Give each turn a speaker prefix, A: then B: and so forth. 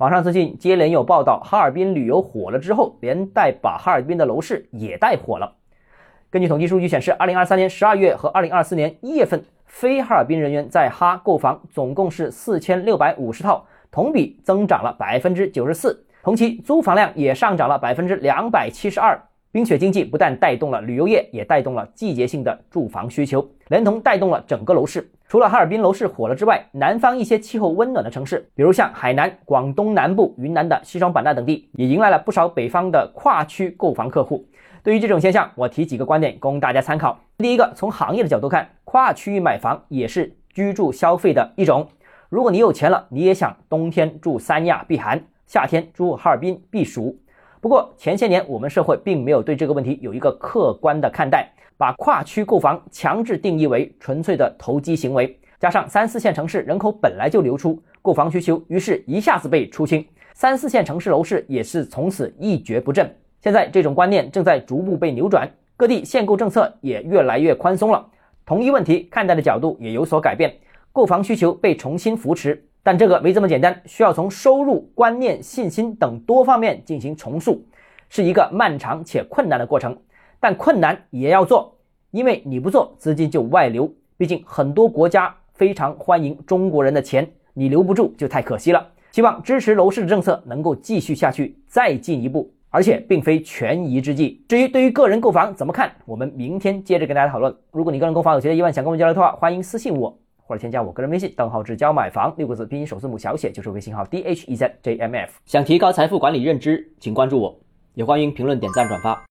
A: 网上最近接连有报道，哈尔滨旅游火了之后，连带把哈尔滨的楼市也带火了。根据统计数据显示，二零二三年十二月和二零二四年一月份，非哈尔滨人员在哈购房总共是四千六百五十套，同比增长了百分之九十四。同期租房量也上涨了百分之两百七十二。冰雪经济不但带动了旅游业，也带动了季节性的住房需求，连同带动了整个楼市。除了哈尔滨楼市火了之外，南方一些气候温暖的城市，比如像海南、广东南部、云南的西双版纳等地，也迎来了不少北方的跨区购房客户。对于这种现象，我提几个观点供大家参考。第一个，从行业的角度看，跨区域买房也是居住消费的一种。如果你有钱了，你也想冬天住三亚避寒，夏天住哈尔滨避暑。不过前些年我们社会并没有对这个问题有一个客观的看待，把跨区购房强制定义为纯粹的投机行为。加上三四线城市人口本来就流出，购房需求于是一下子被出清，三四线城市楼市也是从此一蹶不振。现在这种观念正在逐步被扭转，各地限购政策也越来越宽松了，同一问题看待的角度也有所改变，购房需求被重新扶持。但这个没这么简单，需要从收入、观念、信心等多方面进行重塑，是一个漫长且困难的过程。但困难也要做，因为你不做，资金就外流。毕竟很多国家非常欢迎中国人的钱，你留不住就太可惜了。希望支持楼市的政策能够继续下去，再进一步，而且并非权宜之计。至于对于个人购房怎么看，我们明天接着跟大家讨论。如果你个人购房有其他疑问，想跟我交流的话，欢迎私信我。或者添加我个人微信，账号只教买房六个字，拼音首字母小写就是微信号 d h e z j m f。想提高财富管理认知，请关注我，也欢迎评论、点赞、转发。